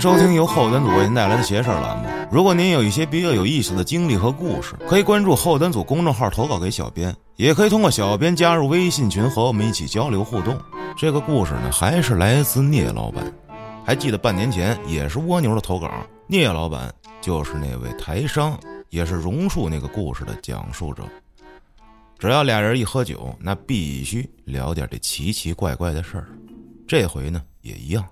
收听由后端组为您带来的“邪事儿”栏目。如果您有一些比较有意思的经历和故事，可以关注后端组公众号投稿给小编，也可以通过小编加入微信群和我们一起交流互动。这个故事呢，还是来自聂老板。还记得半年前也是蜗牛的投稿，聂老板就是那位台商，也是榕树那个故事的讲述者。只要俩人一喝酒，那必须聊点这奇奇怪怪的事儿。这回呢也一样，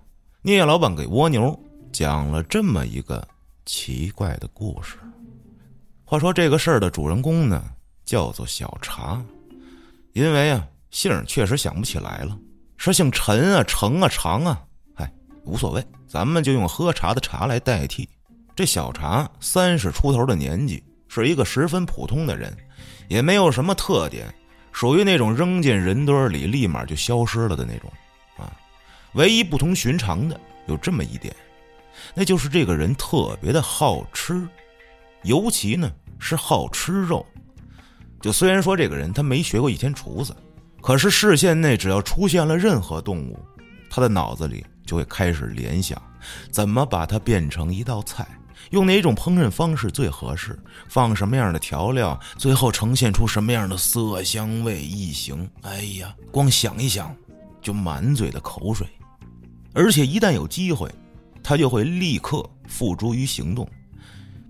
聂老板给蜗牛讲了这么一个奇怪的故事。话说这个事儿的主人公呢叫做小茶，因为啊姓儿确实想不起来了，是姓陈啊、程啊、长啊。嗨无所谓，咱们就用喝茶的茶来代替。这小茶三十出头的年纪，是一个十分普通的人，也没有什么特点，属于那种扔进人堆里立马就消失了的那种。啊，唯一不同寻常的有这么一点，那就是这个人特别的好吃，尤其呢是好吃肉。就虽然说这个人他没学过一天厨子，可是视线内只要出现了任何动物，他的脑子里。就会开始联想，怎么把它变成一道菜，用哪种烹饪方式最合适，放什么样的调料，最后呈现出什么样的色香味异形。哎呀，光想一想，就满嘴的口水。而且一旦有机会，他就会立刻付诸于行动。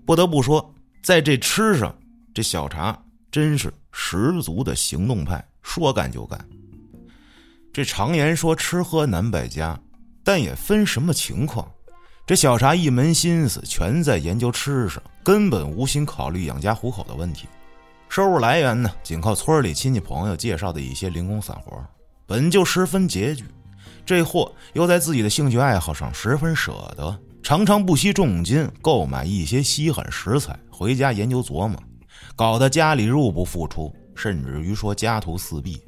不得不说，在这吃上，这小茶真是十足的行动派，说干就干。这常言说，吃喝难败家。但也分什么情况，这小茶一门心思全在研究吃上，根本无心考虑养家糊口的问题。收入来源呢，仅靠村里亲戚朋友介绍的一些零工散活，本就十分拮据。这货又在自己的兴趣爱好上十分舍得，常常不惜重金购买一些稀罕食材回家研究琢磨，搞得家里入不敷出，甚至于说家徒四壁。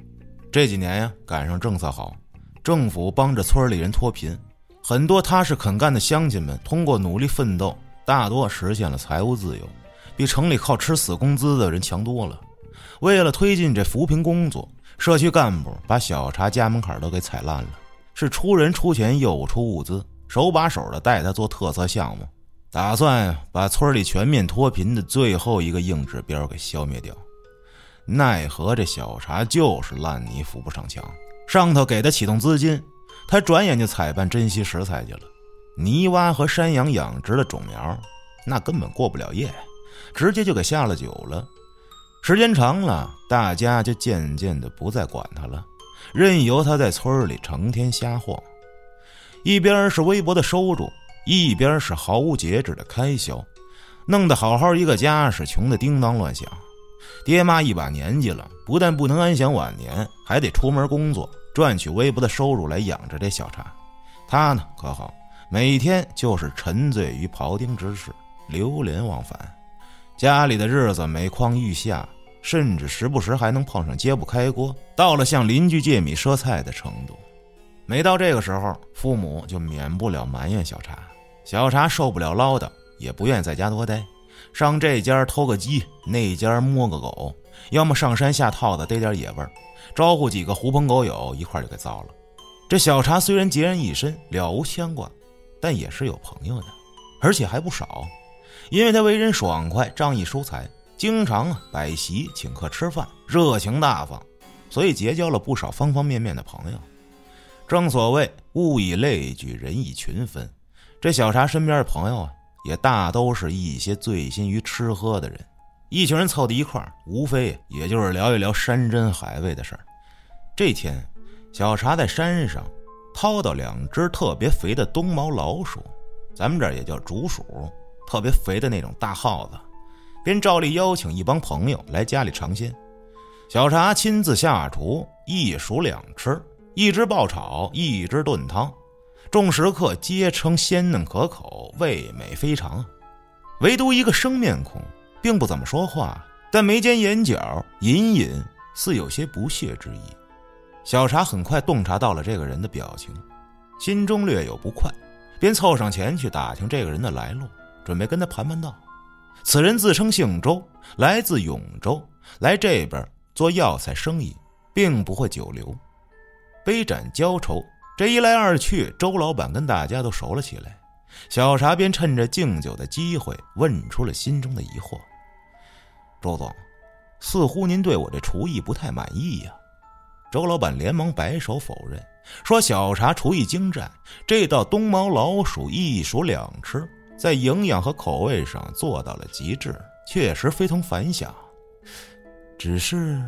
这几年呀，赶上政策好。政府帮着村里人脱贫，很多踏实肯干的乡亲们通过努力奋斗，大多实现了财务自由，比城里靠吃死工资的人强多了。为了推进这扶贫工作，社区干部把小茶家门槛都给踩烂了，是出人出钱又出物资，手把手的带他做特色项目，打算把村里全面脱贫的最后一个硬指标给消灭掉。奈何这小茶就是烂泥扶不上墙。上头给的启动资金，他转眼就采办珍稀食材去了。泥蛙和山羊养殖的种苗，那根本过不了夜，直接就给下了酒了。时间长了，大家就渐渐的不再管他了，任由他在村里成天瞎晃。一边是微薄的收入，一边是毫无节制的开销，弄得好好一个家是穷得叮当乱响。爹妈一把年纪了，不但不能安享晚年，还得出门工作。赚取微薄的收入来养着这小茶，他呢可好，每天就是沉醉于庖丁之事，流连忘返。家里的日子每况愈下，甚至时不时还能碰上揭不开锅，到了向邻居借米赊菜的程度。每到这个时候，父母就免不了埋怨小茶。小茶受不了唠叨，也不愿意在家多待，上这家偷个鸡，那家摸个狗，要么上山下套的逮点野味儿。招呼几个狐朋狗友一块就给糟了。这小茶虽然孑然一身，了无牵挂，但也是有朋友的，而且还不少。因为他为人爽快、仗义疏财，经常摆席请客吃饭，热情大方，所以结交了不少方方面面的朋友。正所谓物以类聚，人以群分。这小茶身边的朋友啊，也大都是一些醉心于吃喝的人。一群人凑在一块儿，无非也就是聊一聊山珍海味的事儿。这天，小茶在山上掏到两只特别肥的冬毛老鼠，咱们这儿也叫竹鼠，特别肥的那种大耗子，便照例邀请一帮朋友来家里尝鲜。小茶亲自下厨，一熟两吃，一只爆炒，一只炖汤，众食客皆称鲜嫩可口，味美非常。唯独一个生面孔。并不怎么说话，但眉间眼角隐隐似有些不屑之意。小茶很快洞察到了这个人的表情，心中略有不快，便凑上前去打听这个人的来路，准备跟他盘盘道。此人自称姓周，来自永州，来这边做药材生意，并不会久留。杯盏交愁，这一来二去，周老板跟大家都熟了起来。小茶便趁着敬酒的机会问出了心中的疑惑：“周总，似乎您对我这厨艺不太满意呀？”周老板连忙摆手否认，说：“小茶厨艺精湛，这道冬毛老鼠一鼠两吃，在营养和口味上做到了极致，确实非同凡响。只是……”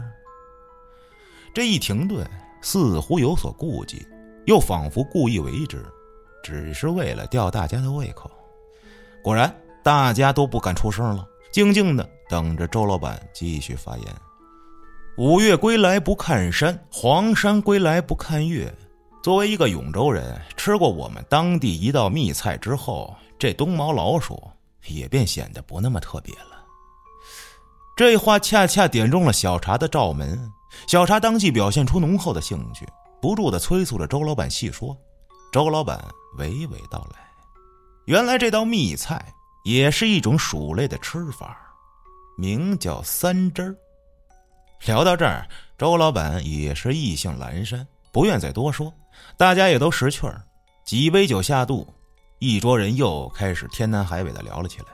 这一停顿，似乎有所顾忌，又仿佛故意为之，只是为了吊大家的胃口。果然，大家都不敢出声了，静静的等着周老板继续发言。五岳归来不看山，黄山归来不看月。作为一个永州人，吃过我们当地一道秘菜之后，这冬毛老鼠也便显得不那么特别了。这话恰恰点中了小茶的罩门。小茶当即表现出浓厚的兴趣，不住的催促着周老板细说。周老板娓娓道来：“原来这道秘菜也是一种鼠类的吃法，名叫三汁儿。”聊到这儿，周老板也是意兴阑珊，不愿再多说。大家也都识趣儿，几杯酒下肚，一桌人又开始天南海北的聊了起来。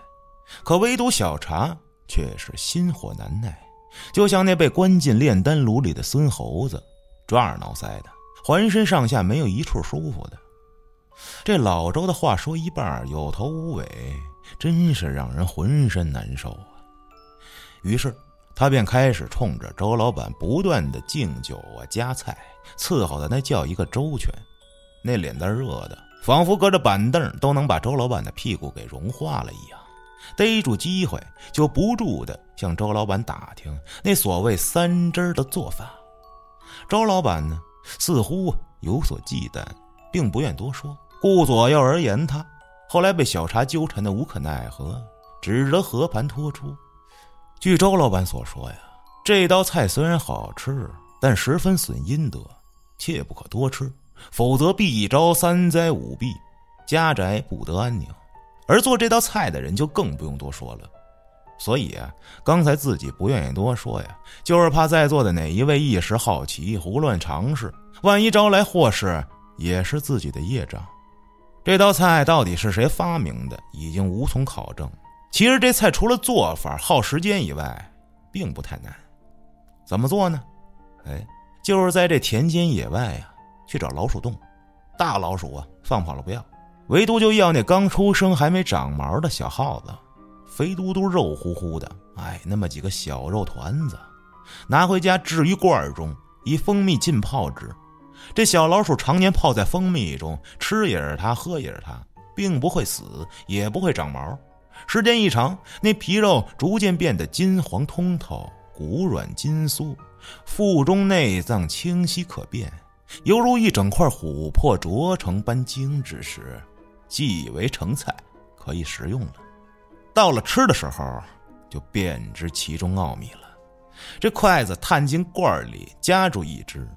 可唯独小茶却是心火难耐。就像那被关进炼丹炉里的孙猴子，抓耳挠腮的，浑身上下没有一处舒服的。这老周的话说一半有头无尾，真是让人浑身难受啊。于是他便开始冲着周老板不断的敬酒啊、夹菜，伺候的那叫一个周全。那脸蛋热的，仿佛隔着板凳都能把周老板的屁股给融化了一样。逮住机会，就不住的向周老板打听那所谓三汁的做法。周老板呢，似乎有所忌惮，并不愿多说，顾左右而言他。后来被小茶纠缠的无可奈何，只得和盘托出。据周老板所说呀，这道菜虽然好吃，但十分损阴德，切不可多吃，否则必招三灾五弊，家宅不得安宁。而做这道菜的人就更不用多说了，所以啊，刚才自己不愿意多说呀，就是怕在座的哪一位一时好奇胡乱尝试，万一招来祸事，也是自己的业障。这道菜到底是谁发明的，已经无从考证。其实这菜除了做法耗时间以外，并不太难。怎么做呢？哎，就是在这田间野外呀，去找老鼠洞，大老鼠啊放跑了不要。唯独就要那刚出生还没长毛的小耗子，肥嘟嘟、肉乎乎的，哎，那么几个小肉团子，拿回家置于罐中，以蜂蜜浸泡之。这小老鼠常年泡在蜂蜜中，吃也是它，喝也是它，并不会死，也不会长毛。时间一长，那皮肉逐渐变得金黄通透，骨软筋酥，腹中内脏清晰可辨，犹如一整块琥珀琢成般精致时。既以为成菜，可以食用了。到了吃的时候，就便知其中奥秘了。这筷子探进罐里，夹住一只，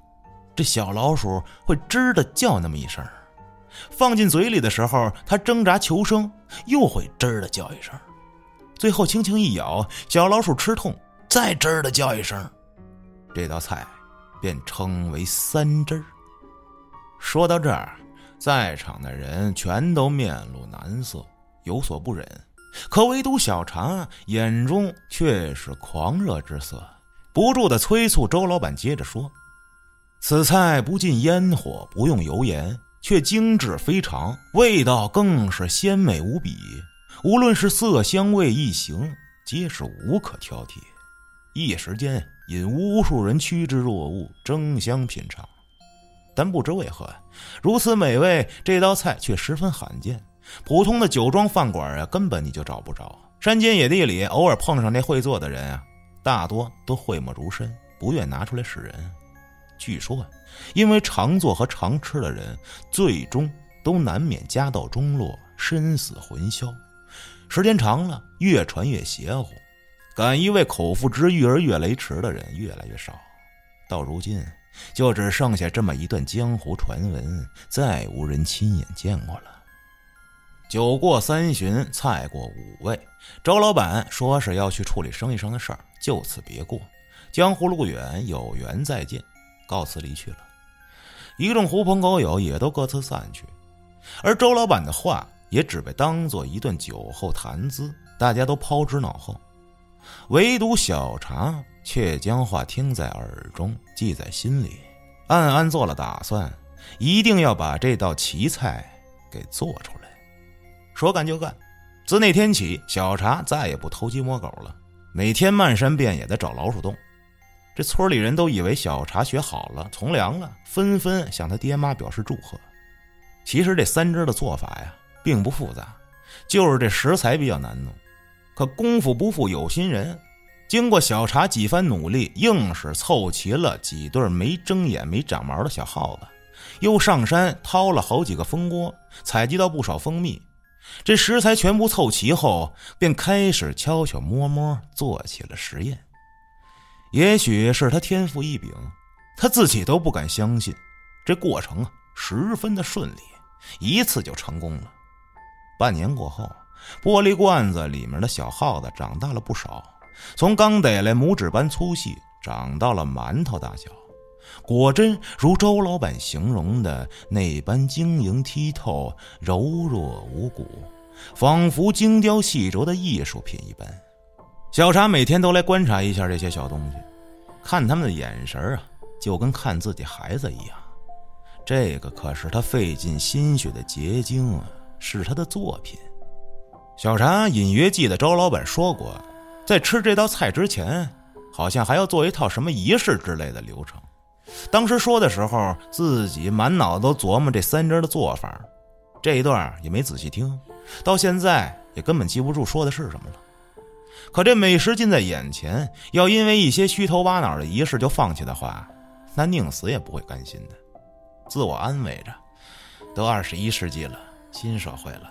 这小老鼠会吱的叫那么一声；放进嘴里的时候，它挣扎求生，又会吱的叫一声。最后轻轻一咬，小老鼠吃痛，再吱的叫一声。这道菜便称为三汁说到这儿。在场的人全都面露难色，有所不忍，可唯独小茶眼中却是狂热之色，不住的催促周老板接着说：“此菜不进烟火，不用油盐，却精致非常，味道更是鲜美无比。无论是色香味异形，皆是无可挑剔。一时间引无数人趋之若鹜，争相品尝。”但不知为何，如此美味，这道菜却十分罕见。普通的酒庄饭馆啊，根本你就找不着。山间野地里，偶尔碰上那会做的人啊，大多都讳莫如深，不愿拿出来示人。据说，因为常做和常吃的人，最终都难免家道中落，身死魂消。时间长了，越传越邪乎，敢一为口腹之欲而越雷池的人越来越少。到如今。就只剩下这么一段江湖传闻，再无人亲眼见过了。酒过三巡，菜过五味，周老板说是要去处理生意上的事儿，就此别过。江湖路远，有缘再见，告辞离去了。一众狐朋狗友也都各自散去，而周老板的话也只被当做一顿酒后谈资，大家都抛之脑后。唯独小茶却将话听在耳中，记在心里，暗暗做了打算，一定要把这道奇菜给做出来。说干就干，自那天起，小茶再也不偷鸡摸狗了，每天漫山遍野的找老鼠洞。这村里人都以为小茶学好了，从良了，纷纷向他爹妈表示祝贺。其实这三只的做法呀，并不复杂，就是这食材比较难弄。可功夫不负有心人，经过小茶几番努力，硬是凑齐了几对没睁眼、没长毛的小耗子，又上山掏了好几个蜂窝，采集到不少蜂蜜。这食材全部凑齐后，便开始悄悄摸摸做起了实验。也许是他天赋异禀，他自己都不敢相信，这过程啊十分的顺利，一次就成功了。半年过后，玻璃罐子里面的小耗子长大了不少，从刚逮来拇指般粗细，长到了馒头大小，果真如周老板形容的那般晶莹剔透、柔弱无骨，仿佛精雕细琢的艺术品一般。小茶每天都来观察一下这些小东西，看他们的眼神啊，就跟看自己孩子一样。这个可是他费尽心血的结晶啊，是他的作品。小茶隐约记得周老板说过，在吃这道菜之前，好像还要做一套什么仪式之类的流程。当时说的时候，自己满脑子都琢磨这三汁的做法，这一段也没仔细听，到现在也根本记不住说的是什么了。可这美食近在眼前，要因为一些虚头巴脑的仪式就放弃的话，那宁死也不会甘心的。自我安慰着，都二十一世纪了，新社会了，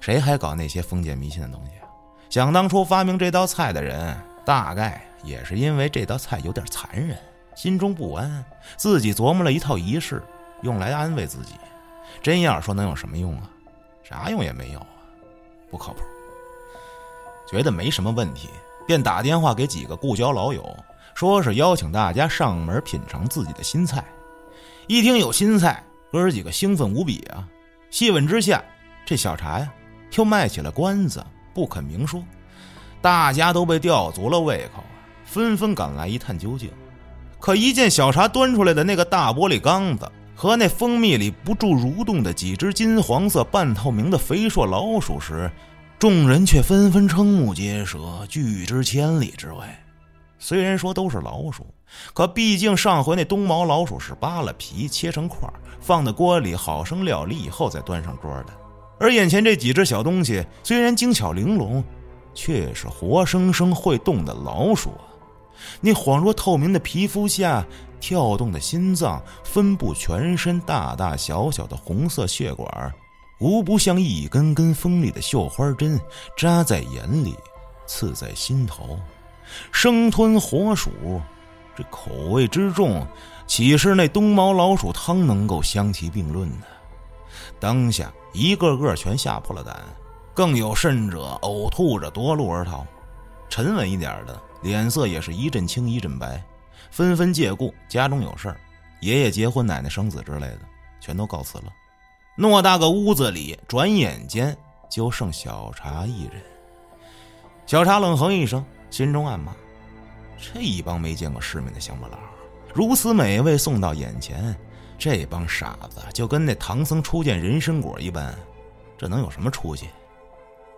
谁还搞那些封建迷信的东西啊？想当初发明这道菜的人，大概也是因为这道菜有点残忍，心中不安，自己琢磨了一套仪式，用来安慰自己。真要说能有什么用啊？啥用也没有啊，不靠谱。觉得没什么问题，便打电话给几个故交老友，说是邀请大家上门品尝自己的新菜。一听有新菜，哥儿几个兴奋无比啊！细问之下，这小茶呀，又卖起了关子，不肯明说。大家都被吊足了胃口，纷纷赶来一探究竟。可一见小茶端出来的那个大玻璃缸子和那蜂蜜里不住蠕动的几只金黄色半透明的肥硕老鼠时，众人却纷纷瞠目结舌，拒之千里之外。虽然说都是老鼠，可毕竟上回那冬毛老鼠是扒了皮切成块，放在锅里好生料理以后再端上桌的。而眼前这几只小东西虽然精巧玲珑，却是活生生会动的老鼠啊！那恍若透明的皮肤下跳动的心脏，分布全身大大小小的红色血管。无不像一根根锋利的绣花针，扎在眼里，刺在心头。生吞活鼠，这口味之重，岂是那冬毛老鼠汤能够相提并论的？当下一个个全吓破了胆，更有甚者呕吐着夺路而逃。沉稳一点的脸色也是一阵青一阵白，纷纷借故家中有事，爷爷结婚、奶奶生子之类的，全都告辞了。偌大个屋子里，转眼间就剩小茶一人。小茶冷哼一声，心中暗骂：“这一帮没见过世面的乡巴佬，如此美味送到眼前，这帮傻子就跟那唐僧初见人参果一般，这能有什么出息？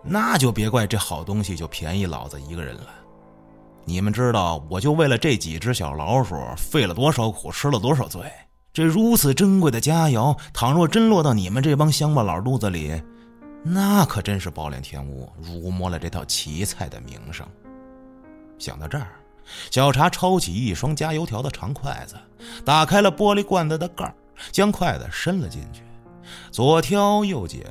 那就别怪这好东西就便宜老子一个人了。你们知道，我就为了这几只小老鼠，费了多少苦，吃了多少罪。”这如此珍贵的佳肴，倘若真落到你们这帮乡巴佬肚子里，那可真是暴殄天物，辱没了这道奇菜的名声。想到这儿，小茶抄起一双加油条的长筷子，打开了玻璃罐子的盖儿，将筷子伸了进去，左挑右拣，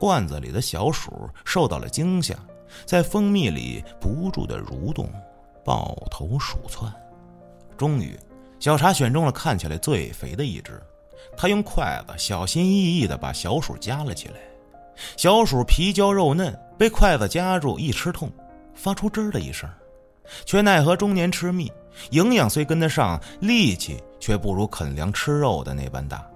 罐子里的小鼠受到了惊吓，在蜂蜜里不住的蠕动，抱头鼠窜，终于。小茶选中了看起来最肥的一只，他用筷子小心翼翼地把小鼠夹了起来。小鼠皮焦肉嫩，被筷子夹住一吃痛，发出吱的一声，却奈何中年吃蜜，营养虽跟得上，力气却不如啃粮吃肉的那般大。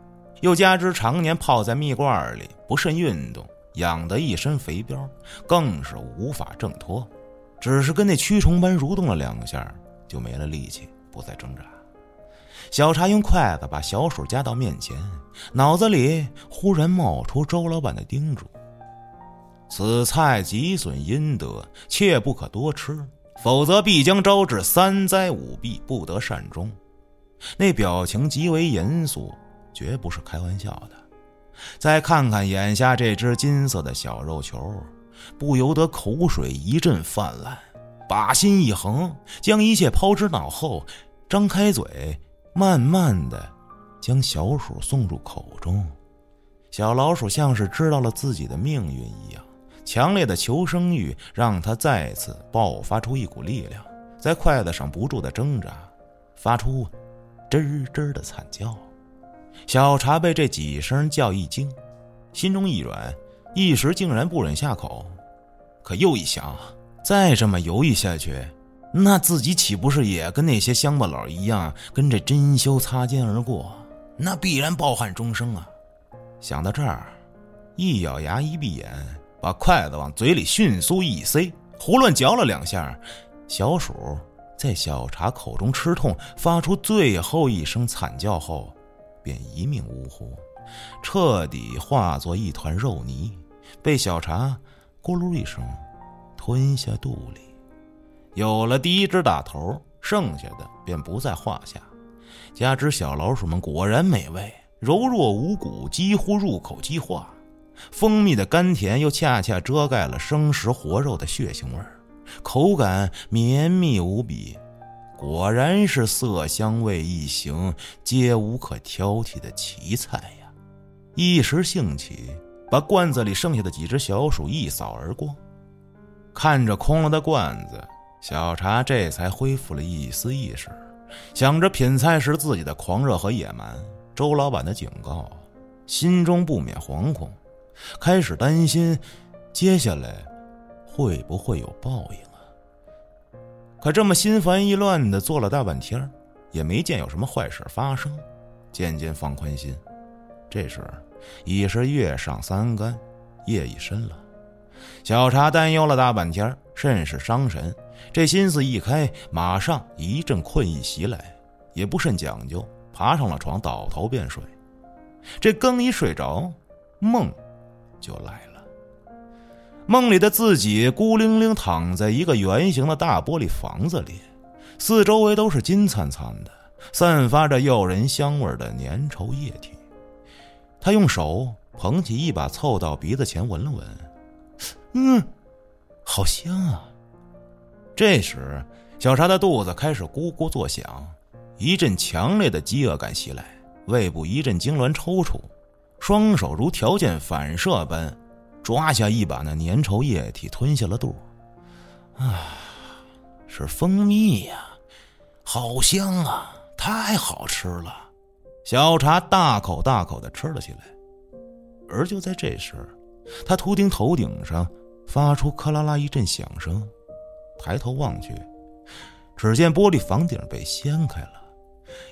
又加之常年泡在蜜罐里，不慎运动，养得一身肥膘，更是无法挣脱，只是跟那蛆虫般蠕动了两下，就没了力气，不再挣扎。小茶用筷子把小鼠夹到面前，脑子里忽然冒出周老板的叮嘱：“此菜极损阴德，切不可多吃，否则必将招致三灾五弊，不得善终。”那表情极为严肃，绝不是开玩笑的。再看看眼下这只金色的小肉球，不由得口水一阵泛滥，把心一横，将一切抛之脑后，张开嘴。慢慢的，将小鼠送入口中。小老鼠像是知道了自己的命运一样，强烈的求生欲让它再次爆发出一股力量，在筷子上不住的挣扎，发出吱吱的惨叫。小茶被这几声叫一惊，心中一软，一时竟然不忍下口。可又一想，再这么犹豫下去。那自己岂不是也跟那些乡巴佬一样，跟这珍馐擦肩而过？那必然抱憾终生啊！想到这儿，一咬牙，一闭眼，把筷子往嘴里迅速一塞，胡乱嚼了两下，小鼠在小茶口中吃痛，发出最后一声惨叫后，便一命呜呼，彻底化作一团肉泥，被小茶咕噜一声吞下肚里。有了第一只大头，剩下的便不在话下。加之小老鼠们果然美味，柔弱无骨，几乎入口即化。蜂蜜的甘甜又恰恰遮盖了生食活肉的血腥味儿，口感绵密无比。果然是色香味一行皆无可挑剔的奇菜呀！一时兴起，把罐子里剩下的几只小鼠一扫而光。看着空了的罐子。小茶这才恢复了一丝意识，想着品菜时自己的狂热和野蛮，周老板的警告，心中不免惶恐，开始担心，接下来会不会有报应啊？可这么心烦意乱的坐了大半天，也没见有什么坏事发生，渐渐放宽心。这时已是月上三竿，夜已深了。小茶担忧了大半天，甚是伤神。这心思一开，马上一阵困意袭来，也不甚讲究，爬上了床，倒头便睡。这刚一睡着，梦就来了。梦里的自己孤零零躺在一个圆形的大玻璃房子里，四周围都是金灿灿的、散发着诱人香味的粘稠液体。他用手捧起一把，凑到鼻子前闻了闻。嗯，好香啊！这时，小茶的肚子开始咕咕作响，一阵强烈的饥饿感袭来，胃部一阵痉挛抽搐，双手如条件反射般抓下一把那粘稠液体，吞下了肚。啊，是蜂蜜呀，好香啊，太好吃了！小茶大口大口的吃了起来。而就在这时，他突听头顶上。发出咔啦啦一阵响声，抬头望去，只见玻璃房顶被掀开了，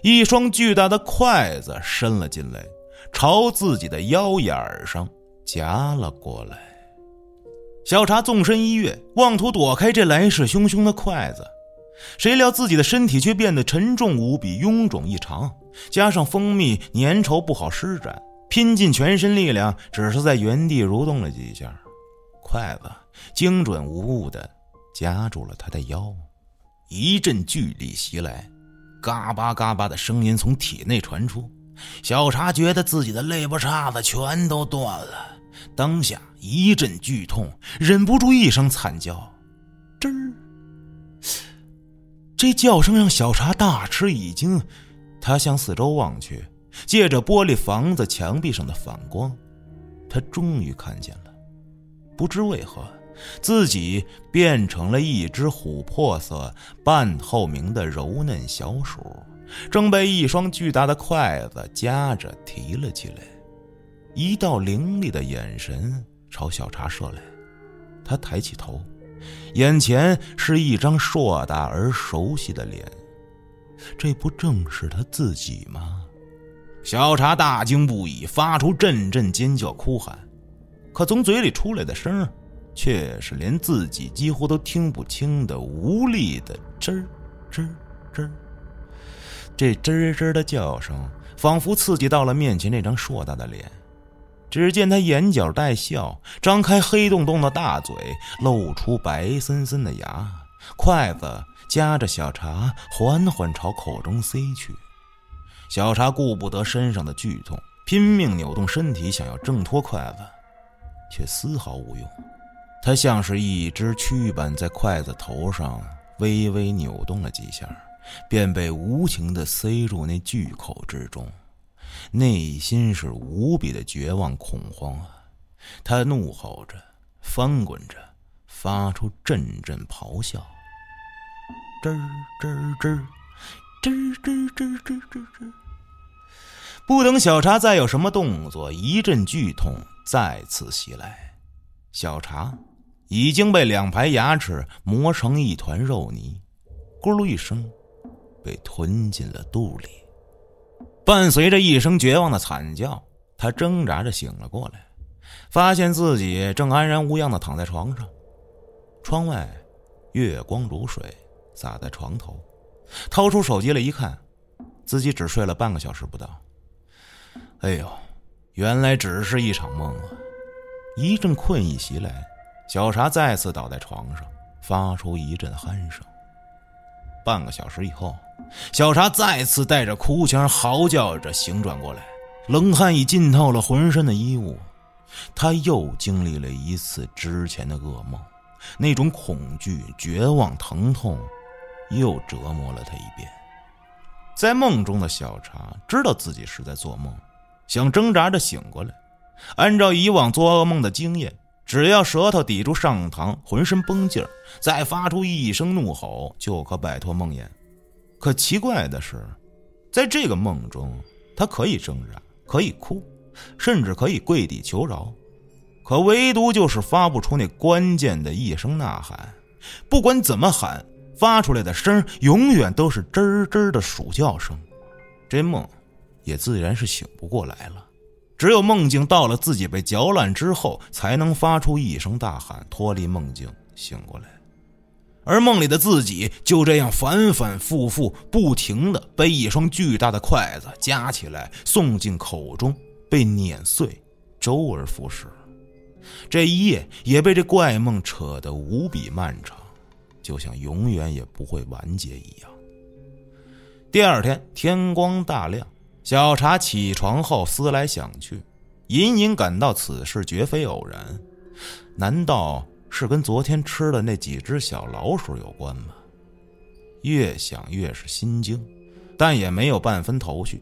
一双巨大的筷子伸了进来，朝自己的腰眼上夹了过来。小茶纵身一跃，妄图躲开这来势汹汹的筷子，谁料自己的身体却变得沉重无比，臃肿异常，加上蜂蜜粘稠不好施展，拼尽全身力量，只是在原地蠕动了几下。筷子精准无误的夹住了他的腰，一阵巨力袭来，嘎巴嘎巴的声音从体内传出。小茶觉得自己的肋巴叉子全都断了，当下一阵剧痛，忍不住一声惨叫：“吱！”这叫声让小茶大吃一惊，他向四周望去，借着玻璃房子墙壁上的反光，他终于看见了。不知为何，自己变成了一只琥珀色、半透明的柔嫩小鼠，正被一双巨大的筷子夹着提了起来。一道凌厉的眼神朝小茶射来，他抬起头，眼前是一张硕大而熟悉的脸，这不正是他自己吗？小茶大惊不已，发出阵阵尖叫哭喊。可从嘴里出来的声儿却是连自己几乎都听不清的无力的吱吱吱。这吱吱的叫声，仿佛刺激到了面前那张硕大的脸。只见他眼角带笑，张开黑洞洞的大嘴，露出白森森的牙，筷子夹着小茶，缓缓朝口中塞去。小茶顾不得身上的剧痛，拼命扭动身体，想要挣脱筷子，却丝毫无用。他像是一只蛆般在筷子头上微微扭动了几下，便被无情地塞入那巨口之中。内心是无比的绝望恐慌啊！他怒吼着，翻滚着，发出阵阵咆哮。吱吱吱，吱吱吱吱吱吱。不等小茶再有什么动作，一阵剧痛再次袭来。小茶已经被两排牙齿磨成一团肉泥，咕噜一声，被吞进了肚里。伴随着一声绝望的惨叫，他挣扎着醒了过来，发现自己正安然无恙的躺在床上。窗外，月光如水，洒在床头。掏出手机来一看，自己只睡了半个小时不到。哎呦，原来只是一场梦啊！一阵困意袭来，小茶再次倒在床上，发出一阵鼾声。半个小时以后。小茶再次带着哭腔嚎叫着醒转过来，冷汗已浸透了浑身的衣物。他又经历了一次之前的噩梦，那种恐惧、绝望、疼痛，又折磨了他一遍。在梦中的小茶知道自己是在做梦，想挣扎着醒过来。按照以往做噩梦的经验，只要舌头抵住上膛，浑身绷劲儿，再发出一声怒吼，就可摆脱梦魇。可奇怪的是，在这个梦中，他可以挣扎，可以哭，甚至可以跪地求饶，可唯独就是发不出那关键的一声呐喊。不管怎么喊，发出来的声永远都是吱吱的鼠叫声。这梦，也自然是醒不过来了。只有梦境到了自己被嚼烂之后，才能发出一声大喊，脱离梦境，醒过来。而梦里的自己就这样反反复复、不停的被一双巨大的筷子夹起来送进口中，被碾碎，周而复始。这一夜也被这怪梦扯得无比漫长，就像永远也不会完结一样。第二天天光大亮，小茶起床后思来想去，隐隐感到此事绝非偶然，难道？是跟昨天吃的那几只小老鼠有关吗？越想越是心惊，但也没有半分头绪，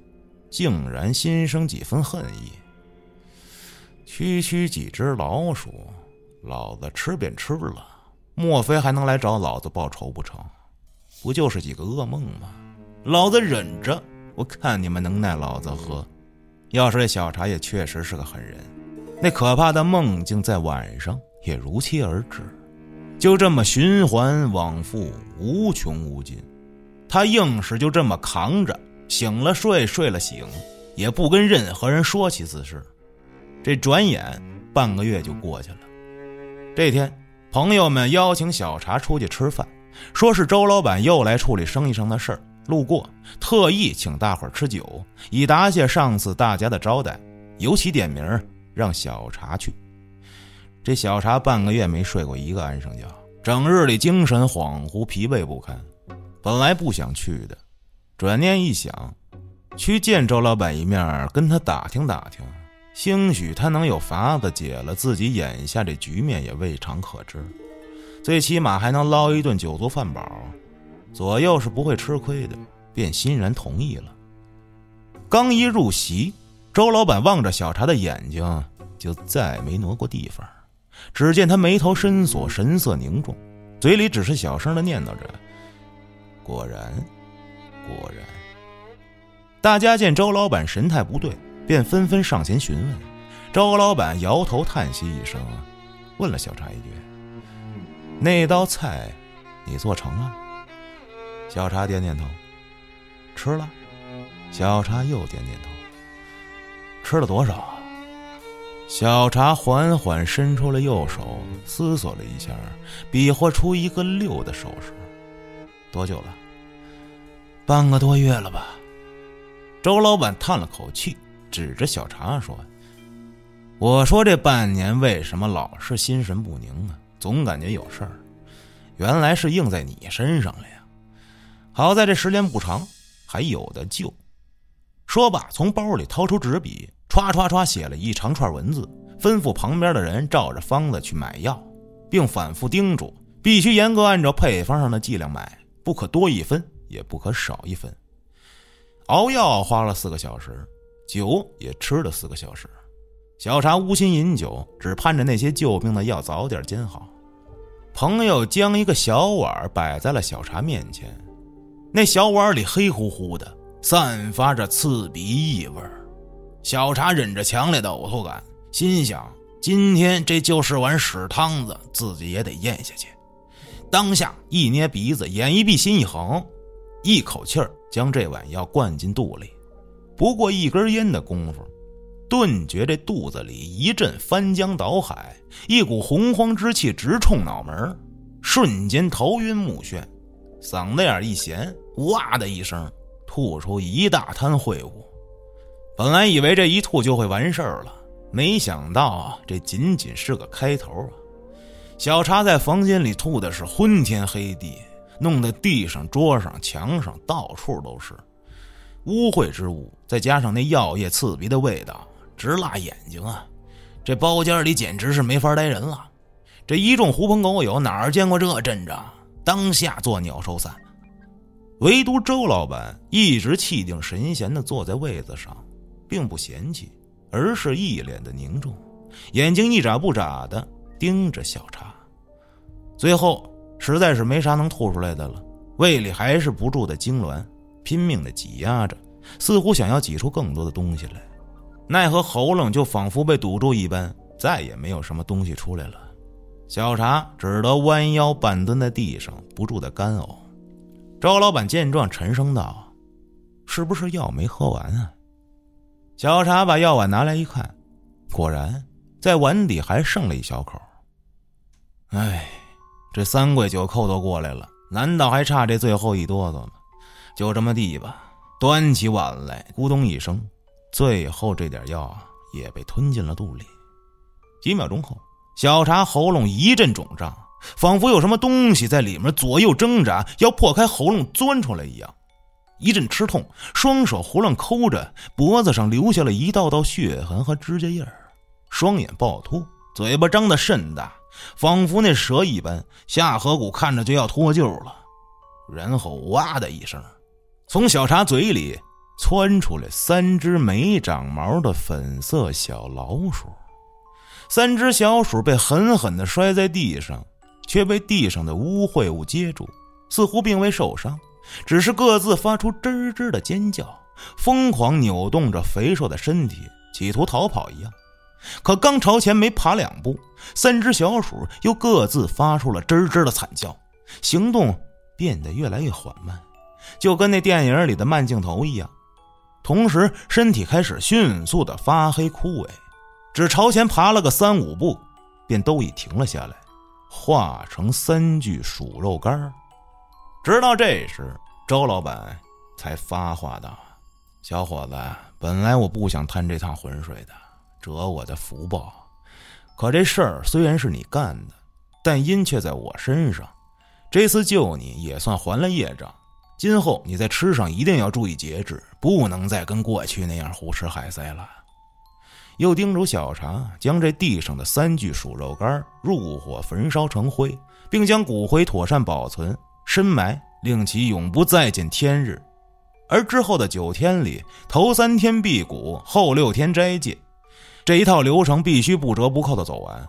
竟然心生几分恨意。区区几只老鼠，老子吃便吃了，莫非还能来找老子报仇不成？不就是几个噩梦吗？老子忍着，我看你们能奈老子何？要是这小茶也确实是个狠人，那可怕的梦境在晚上。也如期而至，就这么循环往复，无穷无尽。他硬是就这么扛着，醒了睡，睡了醒，也不跟任何人说起此事。这转眼半个月就过去了。这天，朋友们邀请小茶出去吃饭，说是周老板又来处理生意上的事儿，路过，特意请大伙儿吃酒，以答谢上次大家的招待，尤其点名让小茶去。这小茶半个月没睡过一个安生觉，整日里精神恍惚、疲惫不堪。本来不想去的，转念一想，去见周老板一面，跟他打听打听，兴许他能有法子解了自己眼下这局面，也未尝可知。最起码还能捞一顿酒足饭饱，左右是不会吃亏的，便欣然同意了。刚一入席，周老板望着小茶的眼睛，就再没挪过地方。只见他眉头深锁，神色凝重，嘴里只是小声的念叨着：“果然，果然。”大家见周老板神态不对，便纷纷上前询问。周老板摇头叹息一声，问了小茶一句：“那道菜，你做成了？”小茶点点头：“吃了。”小茶又点点头：“吃了多少？”小茶缓缓伸出了右手，思索了一下，比划出一个六的手势。多久了？半个多月了吧。周老板叹了口气，指着小茶说：“我说这半年为什么老是心神不宁啊？总感觉有事儿。原来是应在你身上了呀。好在这时间不长，还有的救。”说罢，从包里掏出纸笔。唰唰唰，写了一长串文字，吩咐旁边的人照着方子去买药，并反复叮嘱必须严格按照配方上的剂量买，不可多一分，也不可少一分。熬药花了四个小时，酒也吃了四个小时。小茶无心饮酒，只盼着那些救命的药早点煎好。朋友将一个小碗摆在了小茶面前，那小碗里黑乎乎的，散发着刺鼻异味儿。小茶忍着强烈的呕吐感，心想：今天这就是碗屎汤子，自己也得咽下去。当下一捏鼻子，眼一闭，心一横，一口气儿将这碗药灌进肚里。不过一根烟的功夫，顿觉这肚子里一阵翻江倒海，一股洪荒之气直冲脑门，瞬间头晕目眩，嗓子眼一咸，哇的一声吐出一大滩秽物。本来以为这一吐就会完事儿了，没想到啊，这仅仅是个开头啊！小茶在房间里吐的是昏天黑地，弄得地上、桌上、墙上到处都是污秽之物，再加上那药液刺鼻的味道，直辣眼睛啊！这包间里简直是没法待人了。这一众狐朋狗友哪儿见过这阵仗，当下作鸟兽散。唯独周老板一直气定神闲地坐在位子上。并不嫌弃，而是一脸的凝重，眼睛一眨不眨的盯着小茶。最后实在是没啥能吐出来的了，胃里还是不住的痉挛，拼命的挤压着，似乎想要挤出更多的东西来，奈何喉咙就仿佛被堵住一般，再也没有什么东西出来了。小茶只得弯腰半蹲在地上，不住的干呕。周老板见状，沉声道：“是不是药没喝完啊？”小茶把药碗拿来一看，果然在碗底还剩了一小口。哎，这三跪九叩都过来了，难道还差这最后一哆嗦吗？就这么地吧，端起碗来，咕咚一声，最后这点药也被吞进了肚里。几秒钟后，小茶喉咙一阵肿胀，仿佛有什么东西在里面左右挣扎，要破开喉咙钻出来一样。一阵吃痛，双手胡乱抠着，脖子上留下了一道道血痕和指甲印儿，双眼暴突，嘴巴张得甚大，仿佛那蛇一般，下颌骨看着就要脱臼了。然后哇的一声，从小茶嘴里窜出来三只没长毛的粉色小老鼠，三只小鼠被狠狠地摔在地上，却被地上的污秽物接住，似乎并未受伤。只是各自发出吱吱的尖叫，疯狂扭动着肥硕的身体，企图逃跑一样。可刚朝前没爬两步，三只小鼠又各自发出了吱吱的惨叫，行动变得越来越缓慢，就跟那电影里的慢镜头一样。同时，身体开始迅速的发黑枯萎，只朝前爬了个三五步，便都已停了下来，化成三具鼠肉干儿。直到这时，周老板才发话道：“小伙子，本来我不想贪这趟浑水的，折我的福报。可这事儿虽然是你干的，但因却在我身上。这次救你也算还了业障。今后你在吃上一定要注意节制，不能再跟过去那样胡吃海塞了。”又叮嘱小茶将这地上的三具鼠肉干入火焚烧成灰，并将骨灰妥善保存。深埋，令其永不再见天日。而之后的九天里，头三天辟谷，后六天斋戒，这一套流程必须不折不扣的走完，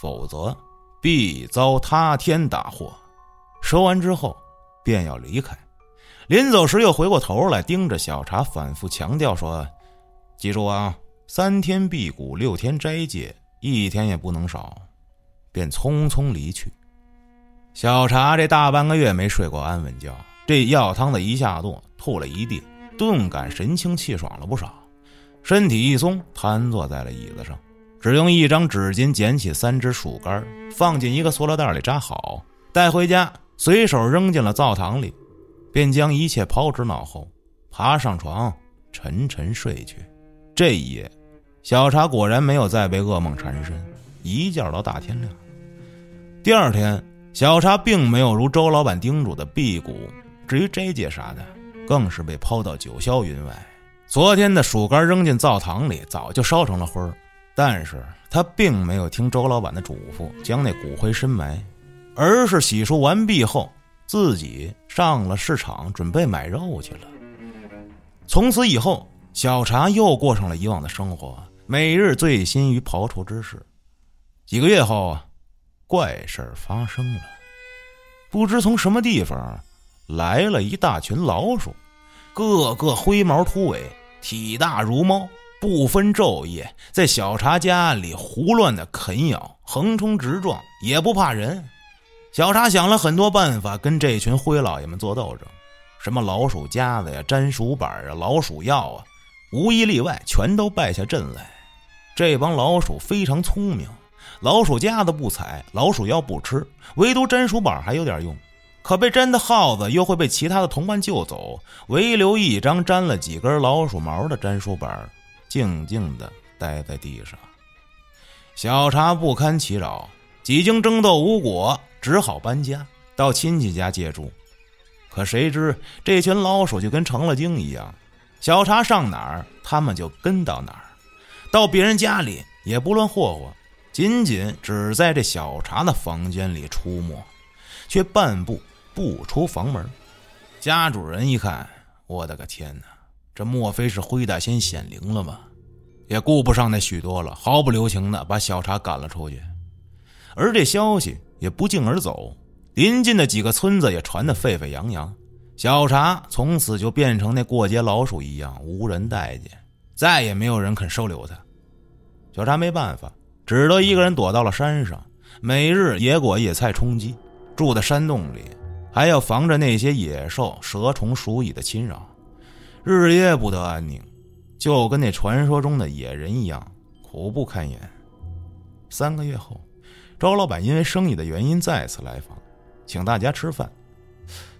否则必遭他天大祸。说完之后，便要离开。临走时，又回过头来盯着小茶，反复强调说：“记住啊，三天辟谷，六天斋戒，一天也不能少。”便匆匆离去。小茶这大半个月没睡过安稳觉，这药汤子一下肚，吐了一地，顿感神清气爽了不少，身体一松，瘫坐在了椅子上，只用一张纸巾捡起三只薯干，放进一个塑料袋里扎好，带回家，随手扔进了灶堂里，便将一切抛之脑后，爬上床，沉沉睡去。这一夜，小茶果然没有再被噩梦缠身，一觉到大天亮。第二天，小茶并没有如周老板叮嘱的辟谷，至于斋戒啥的，更是被抛到九霄云外。昨天的薯干扔进灶堂里，早就烧成了灰儿。但是他并没有听周老板的嘱咐，将那骨灰深埋，而是洗漱完毕后，自己上了市场，准备买肉去了。从此以后，小茶又过上了以往的生活，每日醉心于刨除之事。几个月后啊，怪事发生了，不知从什么地方来了一大群老鼠，个个灰毛秃尾，体大如猫。不分昼夜，在小茶家里胡乱的啃咬，横冲直撞，也不怕人。小茶想了很多办法，跟这群灰老爷们做斗争，什么老鼠夹子呀、粘鼠板啊、老鼠药啊，无一例外，全都败下阵来。这帮老鼠非常聪明，老鼠夹子不踩，老鼠药不吃，唯独粘鼠板还有点用。可被粘的耗子又会被其他的同伴救走，唯留一张粘了几根老鼠毛的粘鼠板。静静地待在地上，小茶不堪其扰，几经争斗无果，只好搬家到亲戚家借住。可谁知这群老鼠就跟成了精一样，小茶上哪儿，他们就跟到哪儿，到别人家里也不乱霍霍，仅仅只在这小茶的房间里出没，却半步不出房门。家主人一看，我的个天哪！这莫非是灰大仙显灵了吗？也顾不上那许多了，毫不留情的把小茶赶了出去。而这消息也不胫而走，临近的几个村子也传得沸沸扬扬。小茶从此就变成那过街老鼠一样，无人待见，再也没有人肯收留他。小茶没办法，只得一个人躲到了山上，每日野果野菜充饥，住在山洞里，还要防着那些野兽、蛇虫鼠蚁的侵扰。日夜不得安宁，就跟那传说中的野人一样，苦不堪言。三个月后，周老板因为生意的原因再次来访，请大家吃饭，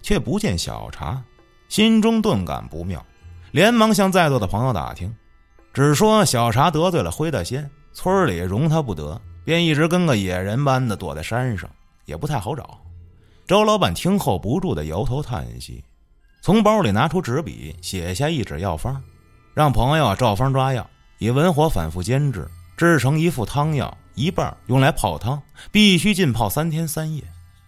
却不见小茶，心中顿感不妙，连忙向在座的朋友打听，只说小茶得罪了灰大仙，村里容他不得，便一直跟个野人般的躲在山上，也不太好找。周老板听后不住的摇头叹息。从包里拿出纸笔，写下一纸药方，让朋友照方抓药，以文火反复煎制，制成一副汤药，一半用来泡汤，必须浸泡三天三夜；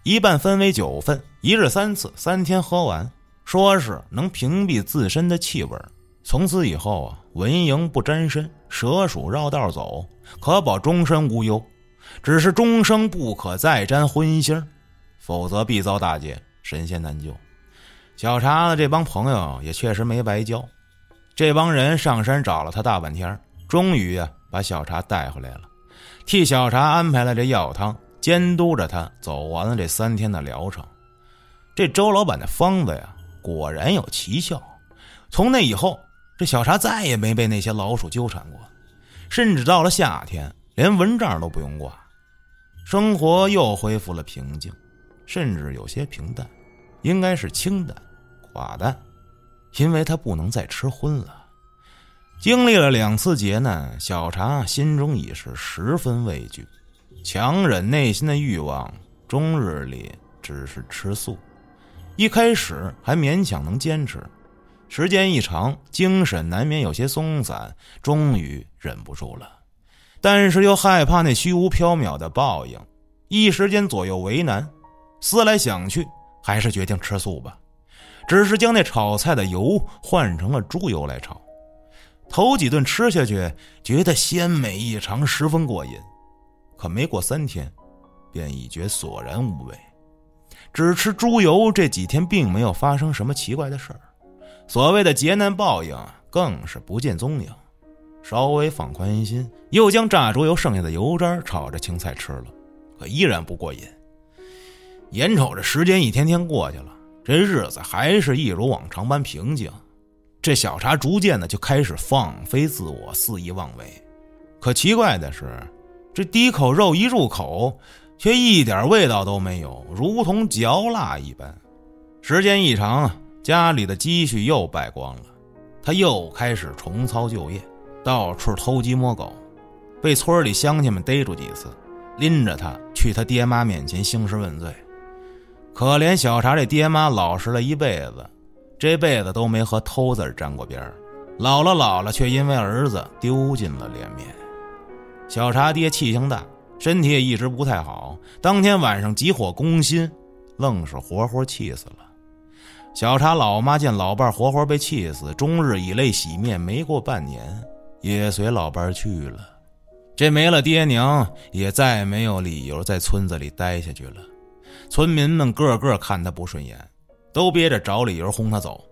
一半分为九份，一日三次，三天喝完，说是能屏蔽自身的气味。从此以后啊，蚊蝇不沾身，蛇鼠绕道走，可保终身无忧。只是终生不可再沾荤腥，否则必遭大劫，神仙难救。小茶的这帮朋友也确实没白交，这帮人上山找了他大半天，终于啊把小茶带回来了，替小茶安排了这药汤，监督着他走完了这三天的疗程。这周老板的方子呀，果然有奇效。从那以后，这小茶再也没被那些老鼠纠缠过，甚至到了夏天，连蚊帐都不用挂，生活又恢复了平静，甚至有些平淡，应该是清淡。寡淡，因为他不能再吃荤了。经历了两次劫难，小茶心中已是十分畏惧，强忍内心的欲望，终日里只是吃素。一开始还勉强能坚持，时间一长，精神难免有些松散，终于忍不住了。但是又害怕那虚无缥缈的报应，一时间左右为难。思来想去，还是决定吃素吧。只是将那炒菜的油换成了猪油来炒，头几顿吃下去觉得鲜美异常，十分过瘾。可没过三天，便已觉索然无味。只吃猪油这几天并没有发生什么奇怪的事儿，所谓的劫难报应更是不见踪影。稍微放宽心，又将炸猪油剩下的油渣炒着青菜吃了，可依然不过瘾。眼瞅着时间一天天过去了。这日子还是一如往常般平静，这小茶逐渐的就开始放飞自我，肆意妄为。可奇怪的是，这第一口肉一入口，却一点味道都没有，如同嚼蜡一般。时间一长，家里的积蓄又败光了，他又开始重操旧业，到处偷鸡摸狗，被村里乡亲们逮住几次，拎着他去他爹妈面前兴师问罪。可怜小茶这爹妈老实了一辈子，这辈子都没和偷字沾过边儿，老了老了，却因为儿子丢尽了脸面。小茶爹气性大，身体也一直不太好，当天晚上急火攻心，愣是活活气死了。小茶老妈见老伴活活被气死，终日以泪洗面，没过半年，也随老伴去了。这没了爹娘，也再没有理由在村子里待下去了。村民们个个看他不顺眼，都憋着找理由轰他走。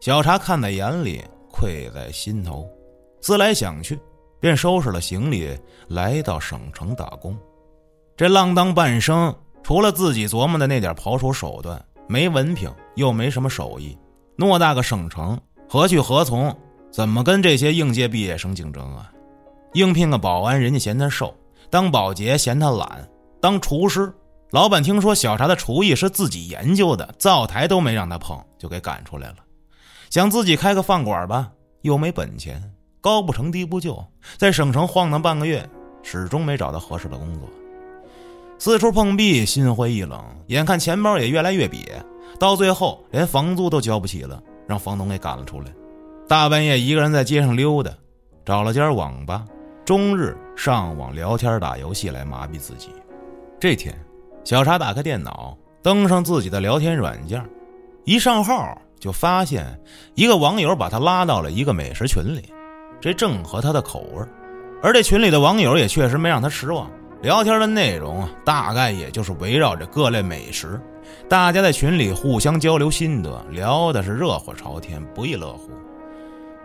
小茶看在眼里，愧在心头，思来想去，便收拾了行李，来到省城打工。这浪荡半生，除了自己琢磨的那点跑手手段，没文凭，又没什么手艺。偌大个省城，何去何从？怎么跟这些应届毕业生竞争啊？应聘个保安，人家嫌他瘦；当保洁，嫌他懒；当厨师。老板听说小茶的厨艺是自己研究的，灶台都没让他碰，就给赶出来了。想自己开个饭馆吧，又没本钱，高不成低不就，在省城晃荡半个月，始终没找到合适的工作。四处碰壁，心灰意冷，眼看钱包也越来越瘪，到最后连房租都交不起了，让房东给赶了出来。大半夜一个人在街上溜达，找了间网吧，终日上网聊天、打游戏来麻痹自己。这天。小茶打开电脑，登上自己的聊天软件，一上号就发现一个网友把他拉到了一个美食群里，这正合他的口味而这群里的网友也确实没让他失望，聊天的内容大概也就是围绕着各类美食，大家在群里互相交流心得，聊的是热火朝天，不亦乐乎。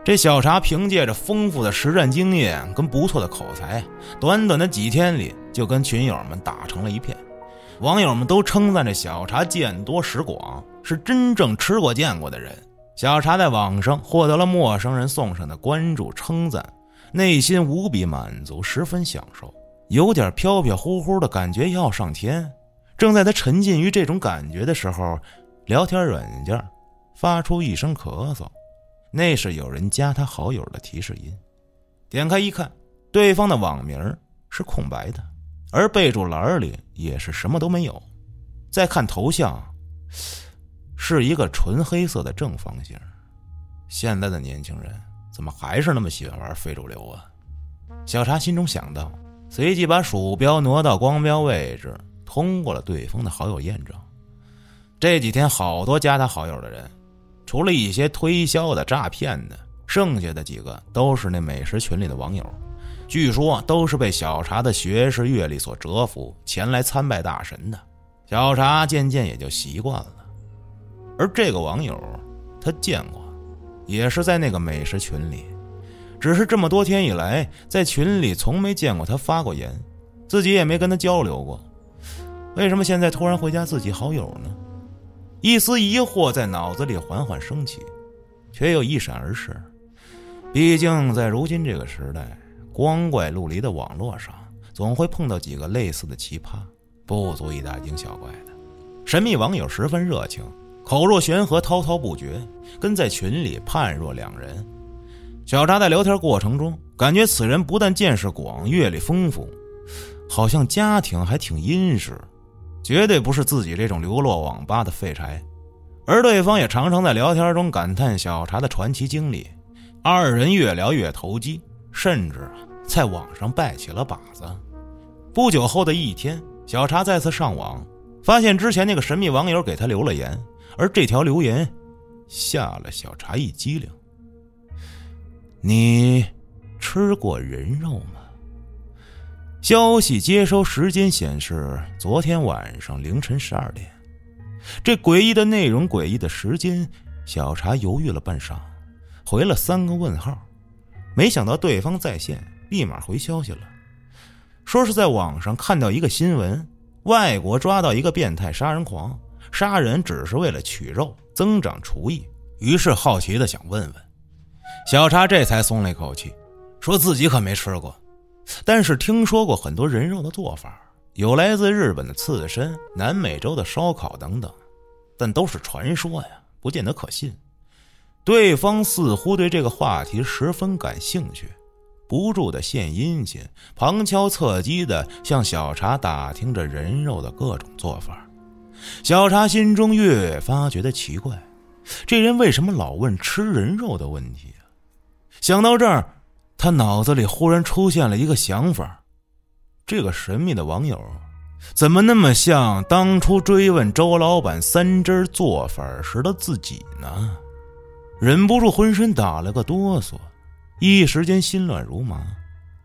这小茶凭借着丰富的实战经验跟不错的口才，短短的几天里就跟群友们打成了一片。网友们都称赞这小茶见多识广，是真正吃过见过的人。小茶在网上获得了陌生人送上的关注称赞，内心无比满足，十分享受，有点飘飘忽忽的感觉要上天。正在他沉浸于这种感觉的时候，聊天软件发出一声咳嗽，那是有人加他好友的提示音。点开一看，对方的网名是空白的。而备注栏里也是什么都没有。再看头像，是一个纯黑色的正方形。现在的年轻人怎么还是那么喜欢玩非主流啊？小茶心中想到，随即把鼠标挪到光标位置，通过了对方的好友验证。这几天好多加他好友的人，除了一些推销的、诈骗的，剩下的几个都是那美食群里的网友。据说都是被小茶的学识阅历所折服，前来参拜大神的。小茶渐渐也就习惯了。而这个网友，他见过，也是在那个美食群里，只是这么多天以来，在群里从没见过他发过言，自己也没跟他交流过。为什么现在突然会加自己好友呢？一丝疑惑在脑子里缓缓升起，却又一闪而逝。毕竟在如今这个时代。光怪陆离的网络上，总会碰到几个类似的奇葩，不足以大惊小怪的。神秘网友十分热情，口若悬河，滔滔不绝，跟在群里判若两人。小扎在聊天过程中，感觉此人不但见识广、阅历丰富，好像家庭还挺殷实，绝对不是自己这种流落网吧的废柴。而对方也常常在聊天中感叹小茶的传奇经历，二人越聊越投机，甚至。在网上拜起了把子。不久后的一天，小茶再次上网，发现之前那个神秘网友给他留了言，而这条留言吓了小茶一激灵。你吃过人肉吗？消息接收时间显示，昨天晚上凌晨十二点。这诡异的内容，诡异的时间，小茶犹豫了半晌，回了三个问号，没想到对方在线。立马回消息了，说是在网上看到一个新闻，外国抓到一个变态杀人狂，杀人只是为了取肉增长厨艺，于是好奇的想问问，小茶这才松了一口气，说自己可没吃过，但是听说过很多人肉的做法，有来自日本的刺身、南美洲的烧烤等等，但都是传说呀，不见得可信。对方似乎对这个话题十分感兴趣，不住的献殷勤，旁敲侧击的向小茶打听着人肉的各种做法。小茶心中越发觉得奇怪，这人为什么老问吃人肉的问题？想到这儿，他脑子里忽然出现了一个想法：这个神秘的网友，怎么那么像当初追问周老板三汁做法时的自己呢？忍不住浑身打了个哆嗦，一时间心乱如麻，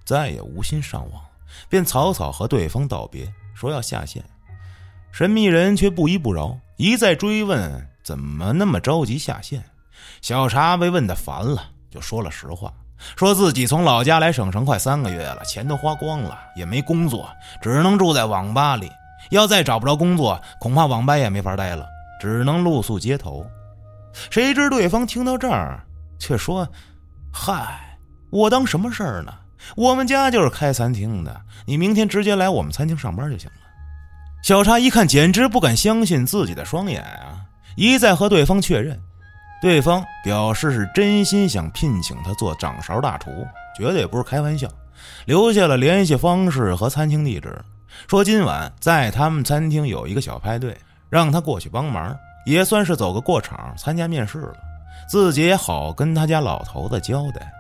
再也无心上网，便草草和对方道别，说要下线。神秘人却不依不饶，一再追问怎么那么着急下线。小茶被问的烦了，就说了实话，说自己从老家来省城快三个月了，钱都花光了，也没工作，只能住在网吧里。要再找不着工作，恐怕网吧也没法待了，只能露宿街头。谁知对方听到这儿，却说：“嗨，我当什么事儿呢？我们家就是开餐厅的，你明天直接来我们餐厅上班就行了。”小茶一看，简直不敢相信自己的双眼啊！一再和对方确认，对方表示是真心想聘请他做掌勺大厨，绝对不是开玩笑。留下了联系方式和餐厅地址，说今晚在他们餐厅有一个小派对，让他过去帮忙。也算是走个过场，参加面试了，自己也好跟他家老头子交代。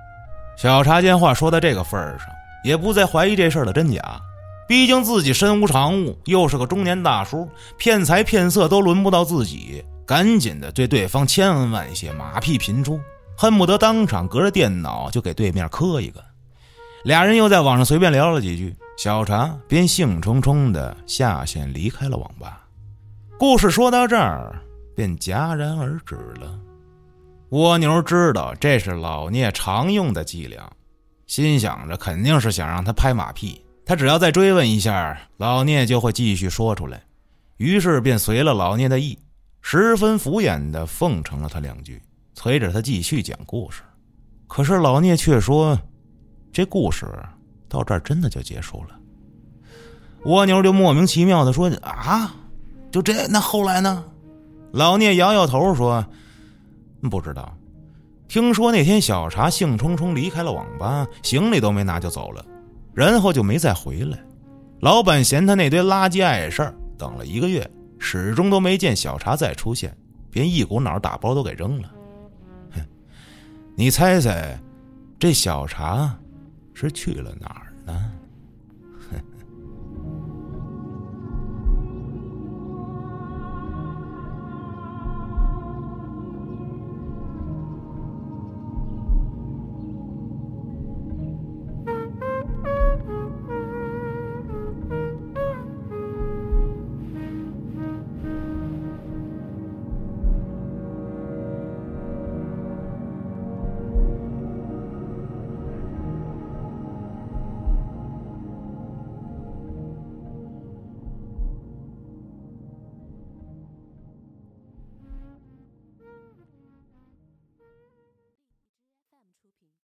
小茶见话说到这个份儿上，也不再怀疑这事儿的真假。毕竟自己身无长物，又是个中年大叔，骗财骗色都轮不到自己。赶紧的对对方千恩万谢，马屁频出，恨不得当场隔着电脑就给对面磕一个。俩人又在网上随便聊了几句，小茶便兴冲冲的下线离开了网吧。故事说到这儿。便戛然而止了。蜗牛知道这是老聂常用的伎俩，心想着肯定是想让他拍马屁。他只要再追问一下，老聂就会继续说出来。于是便随了老聂的意，十分敷衍的奉承了他两句，催着他继续讲故事。可是老聂却说：“这故事到这儿真的就结束了。”蜗牛就莫名其妙的说：“啊，就这？那后来呢？”老聂摇摇头说：“不知道，听说那天小茶兴冲冲离开了网吧，行李都没拿就走了，然后就没再回来。老板嫌他那堆垃圾碍事儿，等了一个月，始终都没见小茶再出现，便一股脑打包都给扔了。哼，你猜猜，这小茶是去了哪儿呢？”